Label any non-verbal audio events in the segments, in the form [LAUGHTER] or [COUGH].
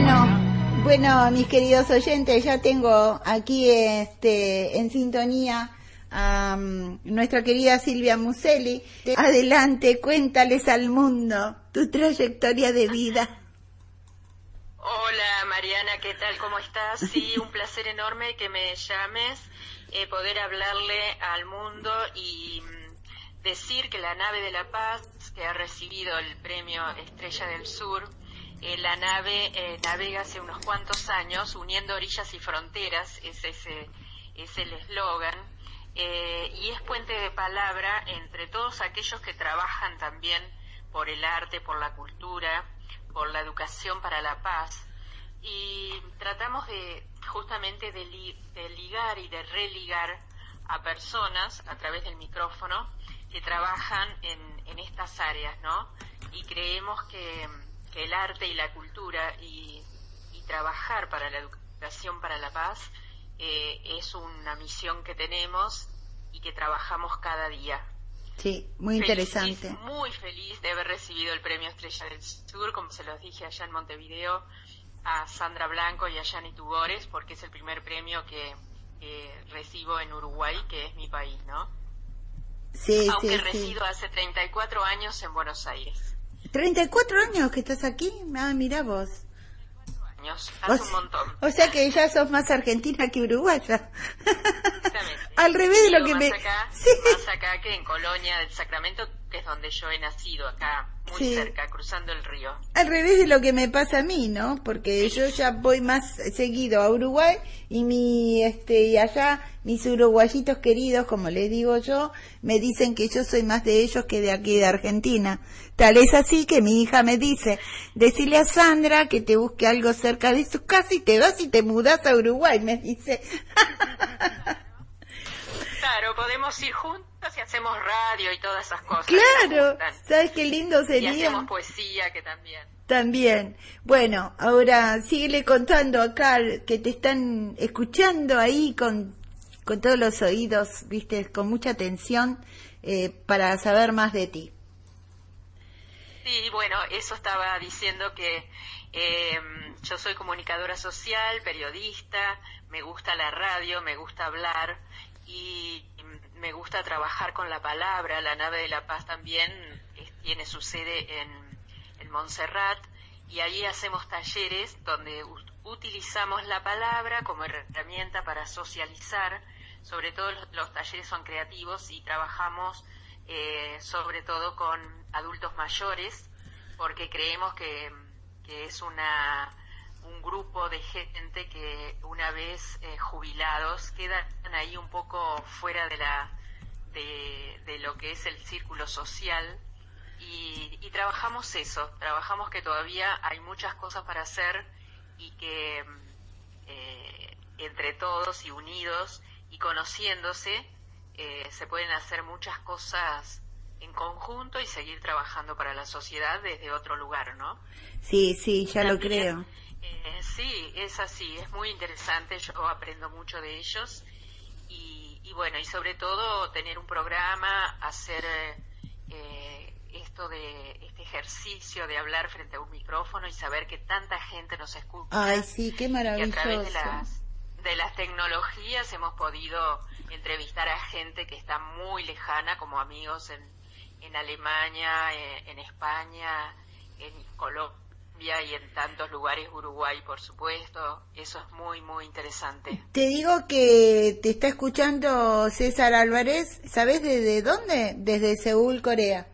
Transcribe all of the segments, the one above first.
Bueno, bueno, mis queridos oyentes, ya tengo aquí este en sintonía a um, nuestra querida Silvia Muselli. Adelante, cuéntales al mundo tu trayectoria de vida. Hola Mariana, ¿qué tal? ¿Cómo estás? Sí, [LAUGHS] un placer enorme que me llames, eh, poder hablarle al mundo y mm, decir que la nave de la paz, que ha recibido el premio Estrella del Sur, eh, la nave eh, navega hace unos cuantos años uniendo orillas y fronteras, es, ese, es el eslogan, eh, y es puente de palabra entre todos aquellos que trabajan también por el arte, por la cultura, por la educación para la paz. Y tratamos de justamente de, ligar y de religar a personas a través del micrófono que trabajan en, estas áreas, ¿no? Y creemos que, el arte y la cultura y, y trabajar para la educación para la paz eh, es una misión que tenemos y que trabajamos cada día. Sí, muy interesante. Muy feliz de haber recibido el premio Estrella del Sur, como se los dije allá en Montevideo, a Sandra Blanco y a Yani Tugores, porque es el primer premio que recibo en Uruguay, que es mi país, ¿no? Sí, Aunque resido hace 34 años en Buenos Aires. ¿34 años que estás aquí? Ah, mira vos hace un montón. O sea que ya sos más argentina que uruguaya. [LAUGHS] Al revés de lo que me... Acá, [LAUGHS] Más acá que en Colonia del Sacramento, que es donde yo he nacido, acá, muy cerca, cruzando el río. Al revés de lo que me pasa a mí, ¿no? Porque yo ya voy más seguido a Uruguay y mi, este, y allá mis uruguayitos queridos, como les digo yo, me dicen que yo soy más de ellos que de aquí de Argentina. Tal es así que mi hija me dice, decile a Sandra que te busque algo cerca de su casa y te vas y te mudas a Uruguay, me dice. [LAUGHS] Claro, podemos ir juntos y hacemos radio y todas esas cosas. Claro, ¿sabes qué lindo sería? Y hacemos poesía que también. También. Bueno, ahora síguele contando acá que te están escuchando ahí con, con todos los oídos, viste, con mucha atención eh, para saber más de ti. Sí, bueno, eso estaba diciendo que eh, yo soy comunicadora social, periodista, me gusta la radio, me gusta hablar y me gusta trabajar con la palabra. La nave de la paz también tiene su sede en, en Montserrat y ahí hacemos talleres donde utilizamos la palabra como herramienta para socializar. Sobre todo los, talleres son creativos y trabajamos eh, sobre todo con adultos mayores porque creemos que es una un grupo de gente que una vez eh, jubilados quedan ahí un poco fuera de la de, lo que es el círculo social y, trabajamos eso trabajamos que todavía hay muchas cosas para hacer y que eh, entre todos y unidos y conociéndose eh, se pueden hacer muchas cosas en conjunto y seguir trabajando para la sociedad desde otro lugar, ¿no? Sí, sí, ya lo creo. Eh, sí, es así, es muy interesante, yo aprendo mucho de ellos y, bueno, y sobre todo tener un programa, hacer eh, esto de este ejercicio de hablar frente a un micrófono y saber que tanta gente nos escucha. Ay, sí, qué maravilloso. Y a través de las, de las tecnologías hemos podido entrevistar a gente que está muy lejana, como amigos en, en Alemania, en, eh, en España, en Colombia y en tantos lugares, Uruguay, por supuesto. Eso es muy, muy interesante. Te digo que te está escuchando César Álvarez. ¿Sabes desde dónde? Desde Seúl, Corea.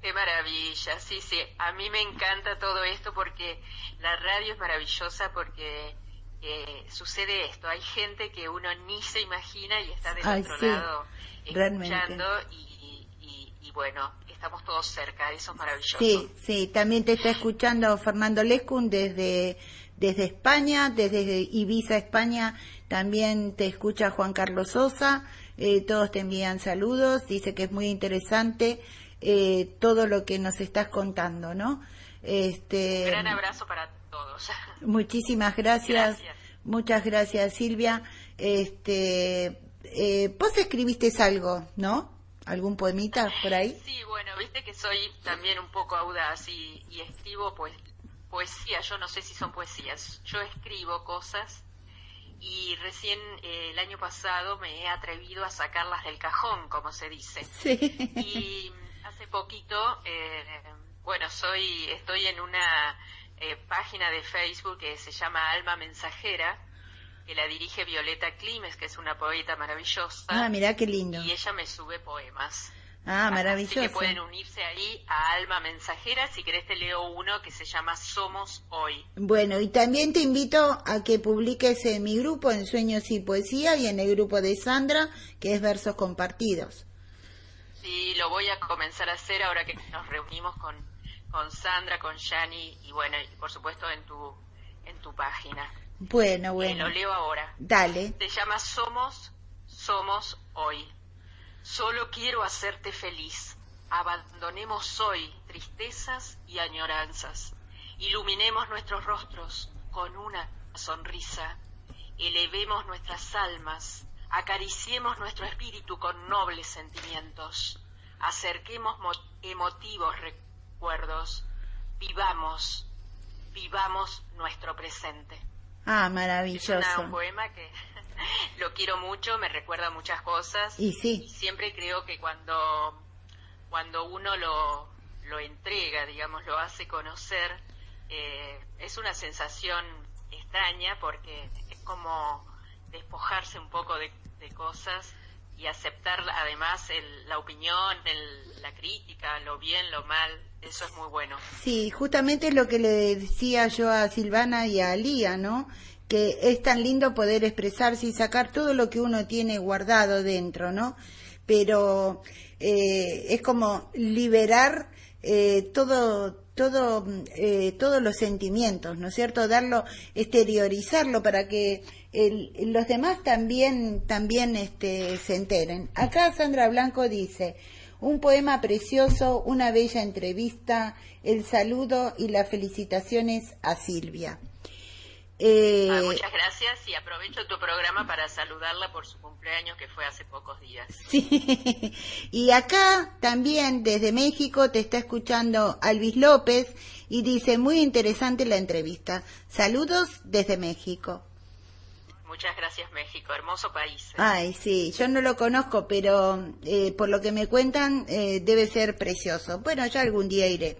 Qué maravilla, sí, sí. A mí me encanta todo esto porque la radio es maravillosa porque eh, sucede esto. Hay gente que uno ni se imagina y está del otro lado escuchando y y bueno, estamos todos cerca, eso es maravilloso. Sí, sí, también te está escuchando Fernando Lescun desde, desde España, desde Ibiza, España, también te escucha Juan Carlos Sosa, eh, todos te envían saludos, dice que es muy interesante eh, todo lo que nos estás contando, ¿no? Este, Un gran abrazo para todos. [LAUGHS] Muchísimas gracias. Muchas gracias, Silvia. Este, eh, vos escribiste algo, ¿no? ¿Algún poemita por ahí? Sí, bueno, viste que soy también un poco audaz y, escribo pues poesía, yo no sé si son poesías, yo escribo cosas y recién eh, el año pasado me he atrevido a sacarlas del cajón, como se dice. Sí. Y hace poquito, eh, bueno, soy, estoy en una eh, página de Facebook que se llama Alma Mensajera, que la dirige Violeta Climes, que es una poeta maravillosa. Ah, mira qué lindo. Y ella me sube poemas. Ah, maravilloso. Así que pueden unirse ahí a Alma Mensajera. Si querés te leo uno que se llama Somos Hoy. Bueno, y también te invito a que publiques en mi grupo, en Sueños y Poesía, y en el grupo de Sandra, que es Versos Compartidos. Sí, lo voy a comenzar a hacer ahora que nos reunimos con, con Sandra, con Yani y bueno, y por supuesto en tu, en tu página. Bueno, bueno. lo leo ahora. Dale. Se llama Somos, Somos Hoy. Solo quiero hacerte feliz. Abandonemos hoy tristezas y añoranzas. Iluminemos nuestros rostros con una sonrisa. Elevemos nuestras almas. Acariciemos nuestro espíritu con nobles sentimientos. Acerquemos emotivos recuerdos. Vivamos, vivamos nuestro presente. Ah, maravilloso. Es un poema que [LAUGHS] lo quiero mucho, me recuerda muchas cosas. Y sí. siempre creo que cuando, cuando uno lo, lo entrega, digamos, lo hace conocer, eh, es una sensación extraña porque es como despojarse un poco de, cosas y aceptar además la opinión, la crítica, lo bien, lo mal, eso es muy bueno. Sí, justamente es lo que le decía yo a Silvana y a Alía, ¿no? Que es tan lindo poder expresarse y sacar todo lo que uno tiene guardado dentro, ¿no? Pero eh, es como liberar eh, todo, todo, eh, todos los sentimientos, ¿no es cierto? Darlo, exteriorizarlo para que los demás también, también este, se enteren. Acá Sandra Blanco dice, un poema precioso, una bella entrevista, el saludo y las felicitaciones a Silvia. Eh, ah, muchas gracias y aprovecho tu programa para saludarla por su cumpleaños que fue hace pocos días. [LAUGHS] Sí, y acá también desde México te está escuchando Alvis López y dice muy interesante la entrevista. Saludos desde México. Muchas gracias México, hermoso país. ¿eh? Ay, sí, yo no lo conozco, pero eh, por lo que me cuentan eh, debe ser precioso. Bueno, ya algún día iré.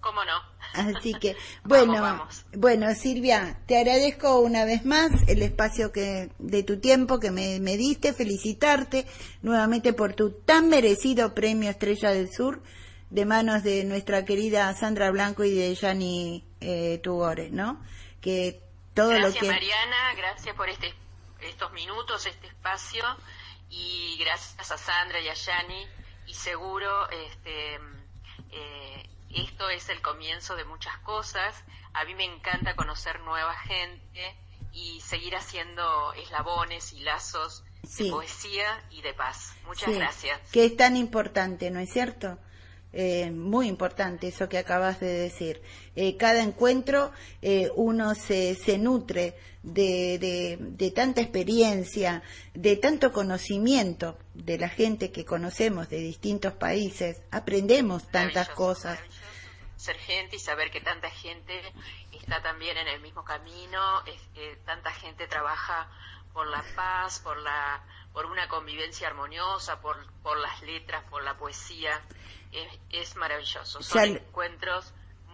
¿Cómo no? Así que, bueno, bueno Silvia, te agradezco una vez más el espacio que de tu tiempo que me, me diste, felicitarte nuevamente por tu tan merecido premio Estrella del Sur de manos de nuestra querida Sandra Blanco y de Yanni eh, Tugore, ¿no? Que gracias, Mariana, gracias por este, estos minutos, este espacio, y gracias a Sandra y a Yani, y seguro este, eh, esto es el comienzo de muchas cosas. A mí me encanta conocer nueva gente y seguir haciendo eslabones y lazos de poesía y de paz. Muchas gracias. Que es tan importante, ¿no es cierto? Eh, muy importante eso que acabas de decir. Eh, cada encuentro eh, uno se, se nutre de, de, tanta experiencia, de tanto conocimiento de la gente que conocemos de distintos países. Aprendemos tantas cosas. Ser gente y saber que tanta gente está también en el mismo camino, es, tanta gente trabaja por la paz, por la por una convivencia armoniosa, por, por las letras, por la poesía es, maravilloso. Son encuentros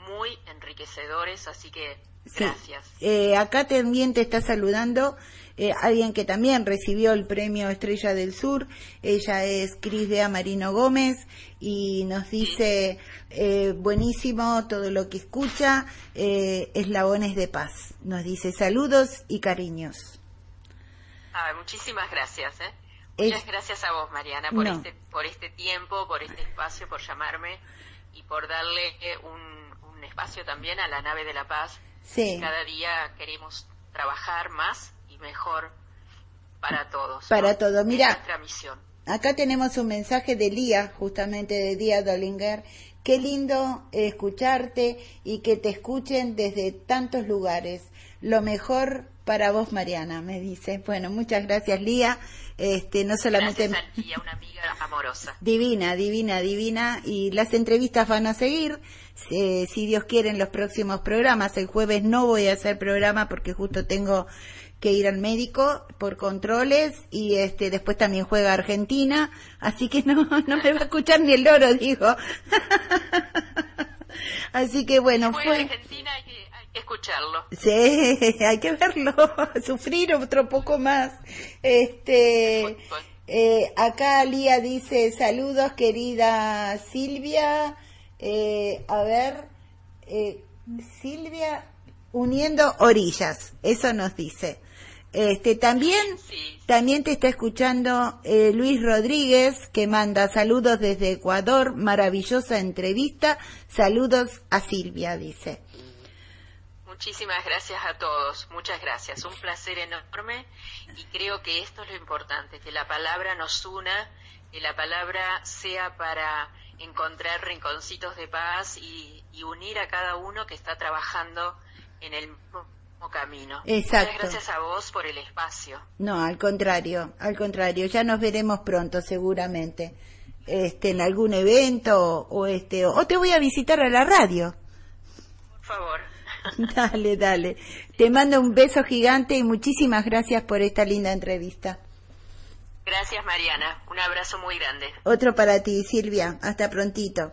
muy enriquecedores, así que gracias. Eh, acá también te está saludando eh, alguien que también recibió el premio Estrella del Sur. Ella es Cris Bea Marino Gómez y nos dice eh, buenísimo todo lo que escucha, eslabones de paz. Nos dice saludos y cariños. Ah, muchísimas gracias. Muchas gracias a vos, Mariana, por, este, por este tiempo, por este espacio, por llamarme y por darle un, un espacio también a la nave de la paz. Sí. Cada día queremos trabajar más y mejor para todos. Para todos. Mira, nuestra misión. acá tenemos un mensaje de Lía, justamente de Lía Dollinger. Qué lindo escucharte y que te escuchen desde tantos lugares. Lo mejor para vos, Mariana, me dice. Bueno, muchas gracias, Lía. Este, no solamente. Gracias a Lía, una amiga amorosa. Divina, divina, divina. Y las entrevistas van a seguir. Eh, si Dios quiere, en los próximos programas. El jueves no voy a hacer programa porque justo tengo que ir al médico por controles y este después también juega Argentina, así que no [LAUGHS] no me va a escuchar ni el loro, digo. [LAUGHS] así que bueno, fue Sí, [LAUGHS] hay que verlo, [LAUGHS] sufrir otro poco más. Este eh, acá Lía dice saludos querida Silvia, eh, a ver, eh, Silvia uniendo orillas, eso nos dice. Este, también, también te está escuchando eh, Luis Rodríguez, que manda saludos desde Ecuador, maravillosa entrevista, saludos a Silvia, dice. Muchísimas gracias a todos, muchas gracias, un placer enorme y creo que esto es lo importante, que la palabra nos una, que la palabra sea para encontrar rinconcitos de paz y, y unir a cada uno que está trabajando en el camino. Exacto. Muchas gracias a vos por el espacio. No, al contrario, al contrario, ya nos veremos pronto seguramente. Este, en algún evento o este o te voy a visitar a la radio. Por favor. [LAUGHS] Dale, dale. Te mando un beso gigante y muchísimas gracias por esta linda entrevista. Gracias, Mariana. Un abrazo muy grande. Otro para ti, Silvia. Hasta prontito.